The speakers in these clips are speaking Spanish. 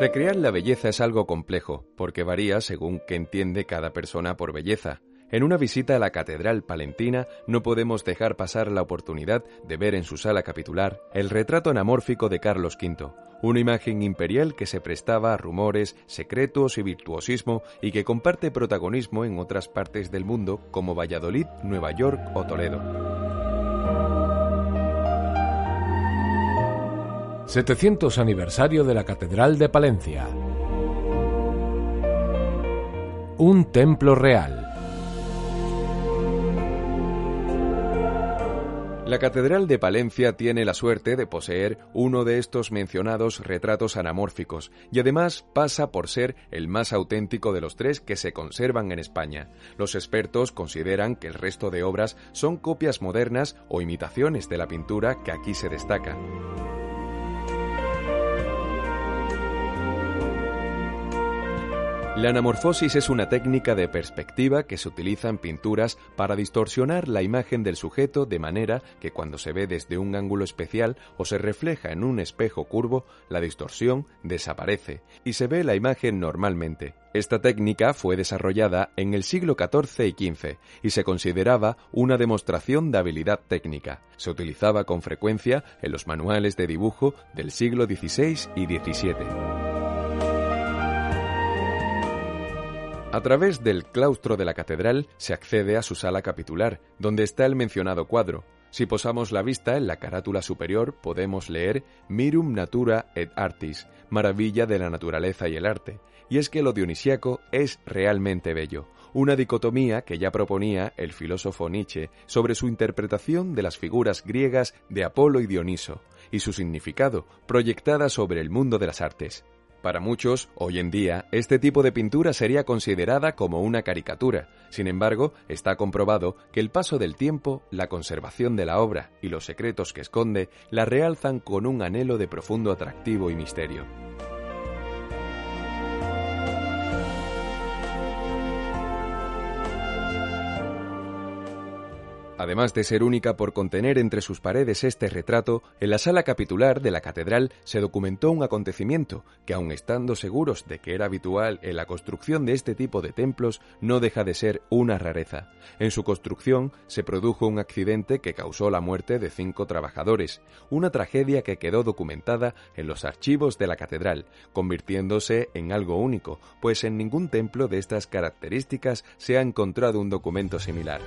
Recrear la belleza es algo complejo, porque varía según qué entiende cada persona por belleza. En una visita a la Catedral Palentina no podemos dejar pasar la oportunidad de ver en su sala capitular el retrato anamórfico de Carlos V, una imagen imperial que se prestaba a rumores, secretos y virtuosismo y que comparte protagonismo en otras partes del mundo como Valladolid, Nueva York o Toledo. 700 aniversario de la Catedral de Palencia. Un templo real. La Catedral de Palencia tiene la suerte de poseer uno de estos mencionados retratos anamórficos y además pasa por ser el más auténtico de los tres que se conservan en España. Los expertos consideran que el resto de obras son copias modernas o imitaciones de la pintura que aquí se destaca. La anamorfosis es una técnica de perspectiva que se utiliza en pinturas para distorsionar la imagen del sujeto de manera que cuando se ve desde un ángulo especial o se refleja en un espejo curvo, la distorsión desaparece y se ve la imagen normalmente. Esta técnica fue desarrollada en el siglo XIV y XV y se consideraba una demostración de habilidad técnica. Se utilizaba con frecuencia en los manuales de dibujo del siglo XVI y XVII. A través del claustro de la catedral se accede a su sala capitular, donde está el mencionado cuadro. Si posamos la vista en la carátula superior podemos leer Mirum Natura et Artis, maravilla de la naturaleza y el arte. Y es que lo dionisiaco es realmente bello, una dicotomía que ya proponía el filósofo Nietzsche sobre su interpretación de las figuras griegas de Apolo y Dioniso, y su significado, proyectada sobre el mundo de las artes. Para muchos, hoy en día, este tipo de pintura sería considerada como una caricatura. Sin embargo, está comprobado que el paso del tiempo, la conservación de la obra y los secretos que esconde la realzan con un anhelo de profundo atractivo y misterio. Además de ser única por contener entre sus paredes este retrato, en la sala capitular de la catedral se documentó un acontecimiento que, aun estando seguros de que era habitual en la construcción de este tipo de templos, no deja de ser una rareza. En su construcción se produjo un accidente que causó la muerte de cinco trabajadores, una tragedia que quedó documentada en los archivos de la catedral, convirtiéndose en algo único, pues en ningún templo de estas características se ha encontrado un documento similar.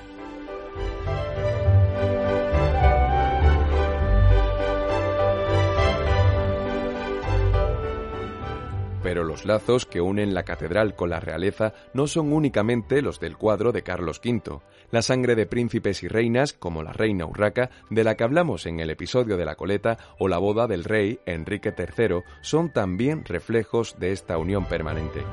Pero los lazos que unen la catedral con la realeza no son únicamente los del cuadro de Carlos V. La sangre de príncipes y reinas, como la reina Urraca, de la que hablamos en el episodio de la coleta, o la boda del rey Enrique III, son también reflejos de esta unión permanente.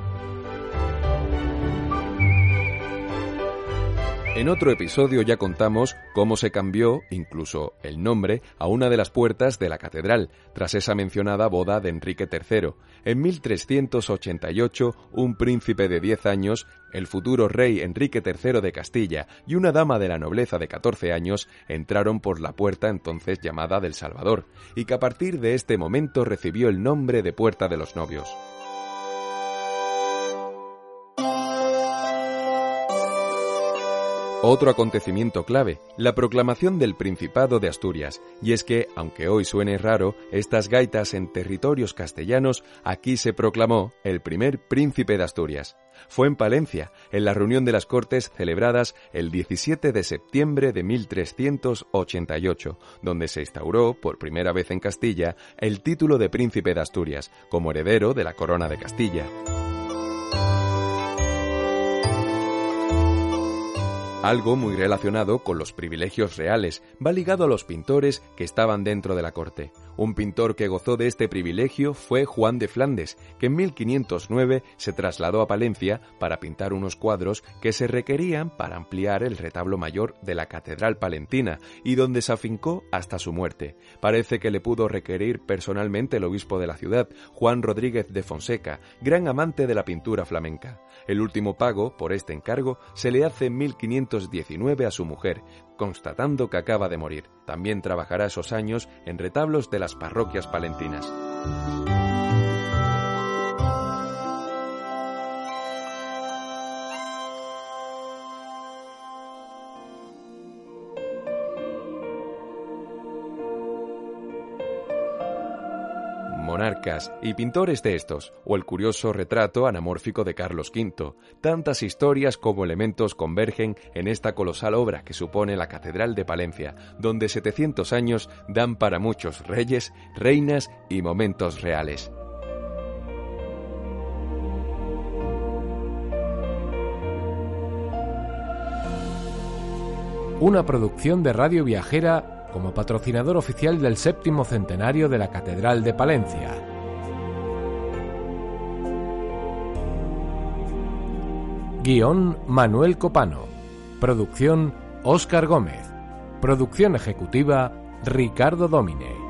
En otro episodio ya contamos cómo se cambió, incluso el nombre, a una de las puertas de la catedral, tras esa mencionada boda de Enrique III. En 1388, un príncipe de 10 años, el futuro rey Enrique III de Castilla y una dama de la nobleza de 14 años entraron por la puerta entonces llamada del Salvador, y que a partir de este momento recibió el nombre de Puerta de los Novios. Otro acontecimiento clave, la proclamación del Principado de Asturias, y es que, aunque hoy suene raro, estas gaitas en territorios castellanos, aquí se proclamó el primer príncipe de Asturias. Fue en Palencia, en la reunión de las Cortes celebradas el 17 de septiembre de 1388, donde se instauró, por primera vez en Castilla, el título de príncipe de Asturias, como heredero de la corona de Castilla. Algo muy relacionado con los privilegios reales va ligado a los pintores que estaban dentro de la corte. Un pintor que gozó de este privilegio fue Juan de Flandes, que en 1509 se trasladó a Palencia para pintar unos cuadros que se requerían para ampliar el retablo mayor de la Catedral Palentina y donde se afincó hasta su muerte. Parece que le pudo requerir personalmente el obispo de la ciudad, Juan Rodríguez de Fonseca, gran amante de la pintura flamenca. El último pago por este encargo se le hace en 1519 a su mujer, constatando que acaba de morir. También trabajará esos años en retablos de las parroquias palentinas. Monarcas y pintores de estos, o el curioso retrato anamórfico de Carlos V. Tantas historias como elementos convergen en esta colosal obra que supone la Catedral de Palencia, donde 700 años dan para muchos reyes, reinas y momentos reales. Una producción de Radio Viajera como patrocinador oficial del séptimo centenario de la Catedral de Palencia. Guión Manuel Copano. Producción Óscar Gómez. Producción ejecutiva Ricardo Domine.